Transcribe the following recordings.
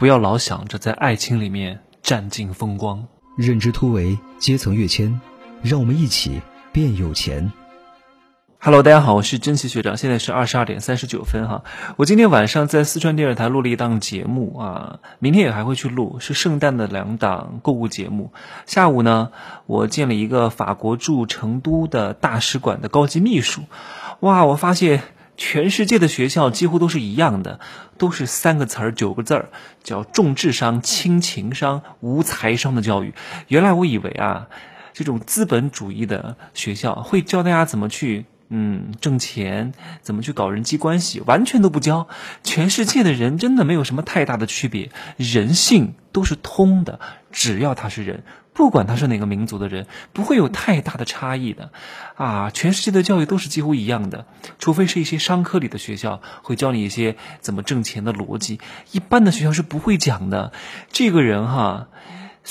不要老想着在爱情里面占尽风光。认知突围，阶层跃迁，让我们一起变有钱。Hello，大家好，我是珍奇学长，现在是二十二点三十九分哈。我今天晚上在四川电视台录了一档节目啊，明天也还会去录，是圣诞的两档购物节目。下午呢，我见了一个法国驻成都的大使馆的高级秘书，哇，我发现全世界的学校几乎都是一样的，都是三个词儿九个字儿，叫重智商、轻情商、无财商的教育。原来我以为啊，这种资本主义的学校会教大家怎么去。嗯，挣钱怎么去搞人际关系，完全都不教。全世界的人真的没有什么太大的区别，人性都是通的。只要他是人，不管他是哪个民族的人，不会有太大的差异的。啊，全世界的教育都是几乎一样的，除非是一些商科里的学校会教你一些怎么挣钱的逻辑，一般的学校是不会讲的。这个人哈。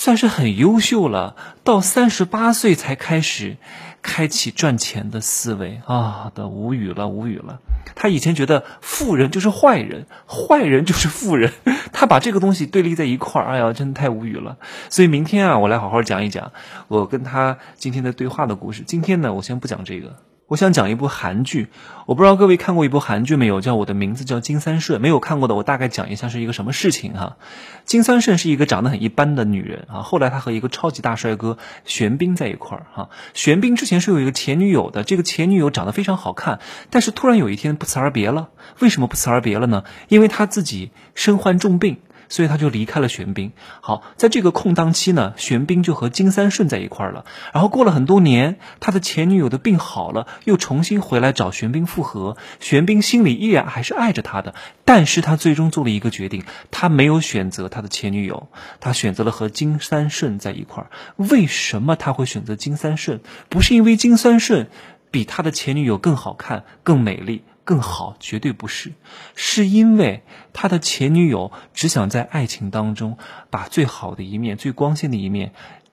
算是很优秀了，到三十八岁才开始开启赚钱的思维啊！的无语了，无语了。他以前觉得富人就是坏人，坏人就是富人，他把这个东西对立在一块儿，哎呀，真的太无语了。所以明天啊，我来好好讲一讲我跟他今天的对话的故事。今天呢，我先不讲这个。我想讲一部韩剧，我不知道各位看过一部韩剧没有？叫我的名字叫金三顺。没有看过的，我大概讲一下是一个什么事情哈。金三顺是一个长得很一般的女人啊，后来她和一个超级大帅哥玄彬在一块儿哈。玄彬之前是有一个前女友的，这个前女友长得非常好看，但是突然有一天不辞而别了。为什么不辞而别了呢？因为她自己身患重病。所以他就离开了玄彬。好，在这个空档期呢，玄彬就和金三顺在一块儿了。然后过了很多年，他的前女友的病好了，又重新回来找玄彬复合。玄彬心里依然还是爱着他的，但是他最终做了一个决定，他没有选择他的前女友，他选择了和金三顺在一块儿。为什么他会选择金三顺？不是因为金三顺比他的前女友更好看、更美丽。更好，绝对不是，是因为他的前女友只想在爱情当中把最好的一面、最光鲜的一面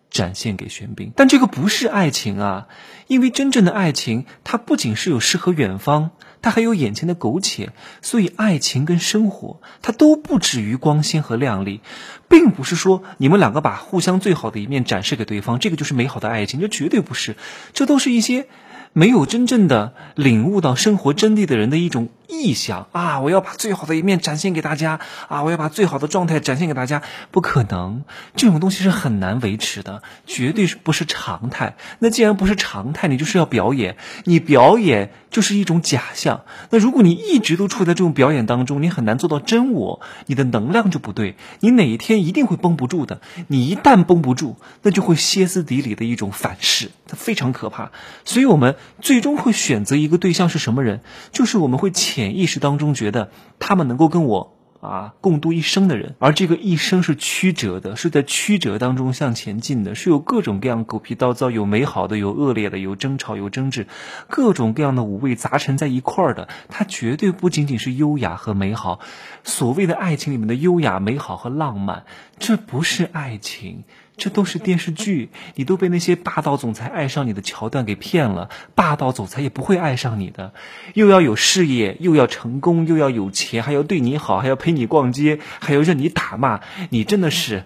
展现给玄彬，但这个不是爱情啊！因为真正的爱情，它不仅是有诗和远方，它还有眼前的苟且，所以爱情跟生活，它都不止于光鲜和亮丽，并不是说你们两个把互相最好的一面展示给对方，这个就是美好的爱情，这绝对不是，这都是一些。没有真正的领悟到生活真谛的人的一种臆想啊！我要把最好的一面展现给大家啊！我要把最好的状态展现给大家，不可能，这种东西是很难维持的，绝对是不是常态。那既然不是常态，你就是要表演，你表演就是一种假象。那如果你一直都处在这种表演当中，你很难做到真我，你的能量就不对，你哪一天一定会绷不住的。你一旦绷不住，那就会歇斯底里的一种反噬，它非常可怕。所以我们。最终会选择一个对象是什么人？就是我们会潜意识当中觉得他们能够跟我啊共度一生的人，而这个一生是曲折的，是在曲折当中向前进的，是有各种各样狗皮叨糟，有美好的，有恶劣的，有争吵，有争执，各种各样的五味杂陈在一块儿的。它绝对不仅仅是优雅和美好。所谓的爱情里面的优雅、美好和浪漫，这不是爱情。这都是电视剧，你都被那些霸道总裁爱上你的桥段给骗了。霸道总裁也不会爱上你的，又要有事业，又要成功，又要有钱，还要对你好，还要陪你逛街，还要任你打骂。你真的是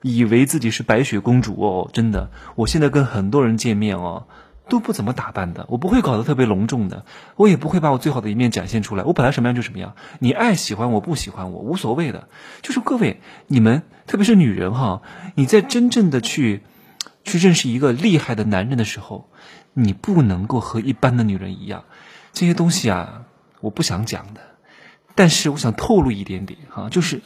以为自己是白雪公主哦？真的，我现在跟很多人见面哦。都不怎么打扮的，我不会搞得特别隆重的，我也不会把我最好的一面展现出来。我本来什么样就什么样，你爱喜欢我不喜欢我无所谓的。就是各位，你们特别是女人哈，你在真正的去去认识一个厉害的男人的时候，你不能够和一般的女人一样。这些东西啊，我不想讲的，但是我想透露一点点哈，就是。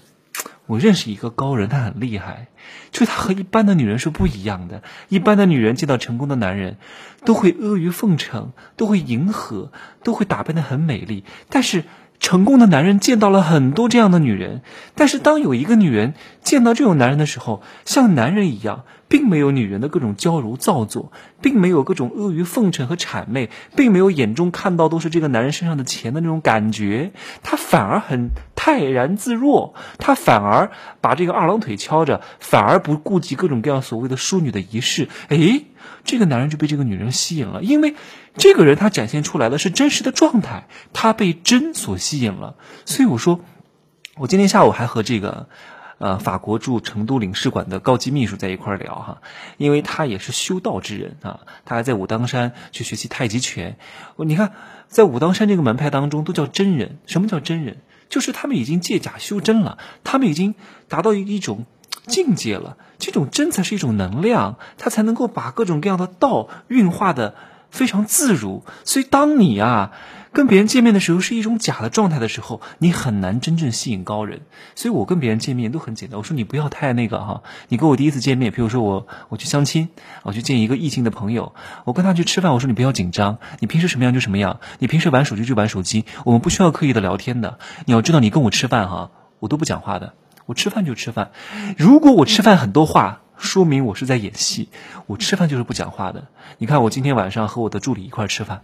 我认识一个高人，他很厉害，就他和一般的女人是不一样的。一般的女人见到成功的男人，都会阿谀奉承，都会迎合，都会打扮的很美丽。但是成功的男人见到了很多这样的女人，但是当有一个女人见到这种男人的时候，像男人一样。并没有女人的各种娇柔造作，并没有各种阿谀奉承和谄媚，并没有眼中看到都是这个男人身上的钱的那种感觉，他反而很泰然自若，他反而把这个二郎腿敲着，反而不顾及各种各样所谓的淑女的仪式，哎，这个男人就被这个女人吸引了，因为这个人他展现出来的是真实的状态，他被真所吸引了，所以我说，我今天下午还和这个。呃法国驻成都领事馆的高级秘书在一块聊哈，因为他也是修道之人啊，他还在武当山去学习太极拳。你看，在武当山这个门派当中都叫真人，什么叫真人？就是他们已经借假修真了，他们已经达到一一种境界了。这种真才是一种能量，它才能够把各种各样的道运化的非常自如。所以，当你啊跟别人见面的时候是一种假的状态的时候，你很难真正吸引高人。所以我跟别人见面都很简单，我说你不要太那个哈。你跟我第一次见面，比如说我我去相亲，我去见一个异性的朋友，我跟他去吃饭，我说你不要紧张，你平时什么样就什么样，你平时玩手机就玩手机，我们不需要刻意的聊天的。你要知道，你跟我吃饭哈，我都不讲话的。我吃饭就吃饭，如果我吃饭很多话，说明我是在演戏。我吃饭就是不讲话的。你看，我今天晚上和我的助理一块吃饭，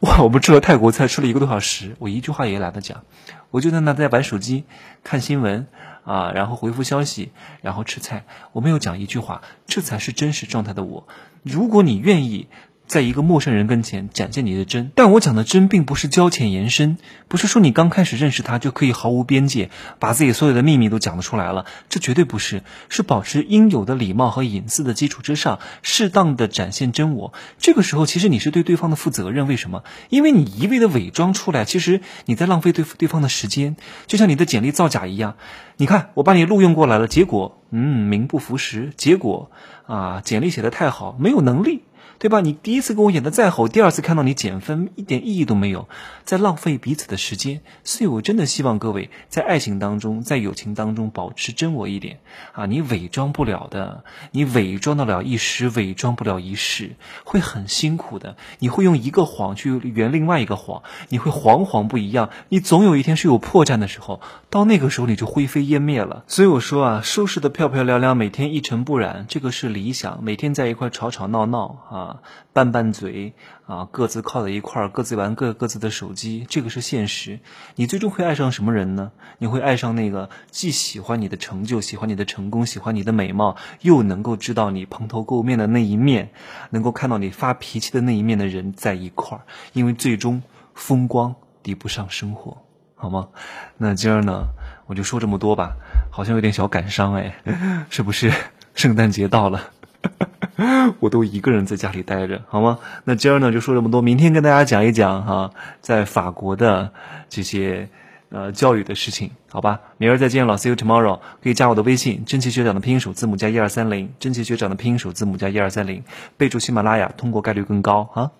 哇，我们吃了泰国菜，吃了一个多小时，我一句话也懒得讲，我就在那在玩手机、看新闻啊，然后回复消息，然后吃菜，我没有讲一句话，这才是真实状态的我。如果你愿意。在一个陌生人跟前展现你的真，但我讲的真并不是交浅言深，不是说你刚开始认识他就可以毫无边界，把自己所有的秘密都讲得出来了，这绝对不是，是保持应有的礼貌和隐私的基础之上，适当的展现真我。这个时候其实你是对对方的负责任，为什么？因为你一味的伪装出来，其实你在浪费对对方的时间，就像你的简历造假一样。你看我把你录用过来了，结果嗯名不符实，结果啊简历写的太好，没有能力。对吧？你第一次跟我演的再好，第二次看到你减分一点意义都没有，在浪费彼此的时间。所以我真的希望各位在爱情当中，在友情当中保持真我一点啊！你伪装不了的，你伪装得了一时，伪装不了一世，会很辛苦的。你会用一个谎去圆另外一个谎，你会谎谎不一样。你总有一天是有破绽的时候，到那个时候你就灰飞烟灭了。所以我说啊，收拾的漂漂亮亮，每天一尘不染，这个是理想。每天在一块吵吵闹闹啊。啊，拌拌嘴啊，各自靠在一块儿，各自玩各各自的手机，这个是现实。你最终会爱上什么人呢？你会爱上那个既喜欢你的成就、喜欢你的成功、喜欢你的美貌，又能够知道你蓬头垢面的那一面，能够看到你发脾气的那一面的人在一块儿。因为最终风光抵不上生活，好吗？那今儿呢，我就说这么多吧，好像有点小感伤哎，是不是？圣诞节到了。我都一个人在家里待着，好吗？那今儿呢就说这么多，明天跟大家讲一讲哈，在法国的这些呃教育的事情，好吧？明儿再见了，see you tomorrow。可以加我的微信，真奇学长的拼音首字母加一二三零，真奇学长的拼音首字母加一二三零，备注喜马拉雅，通过概率更高啊。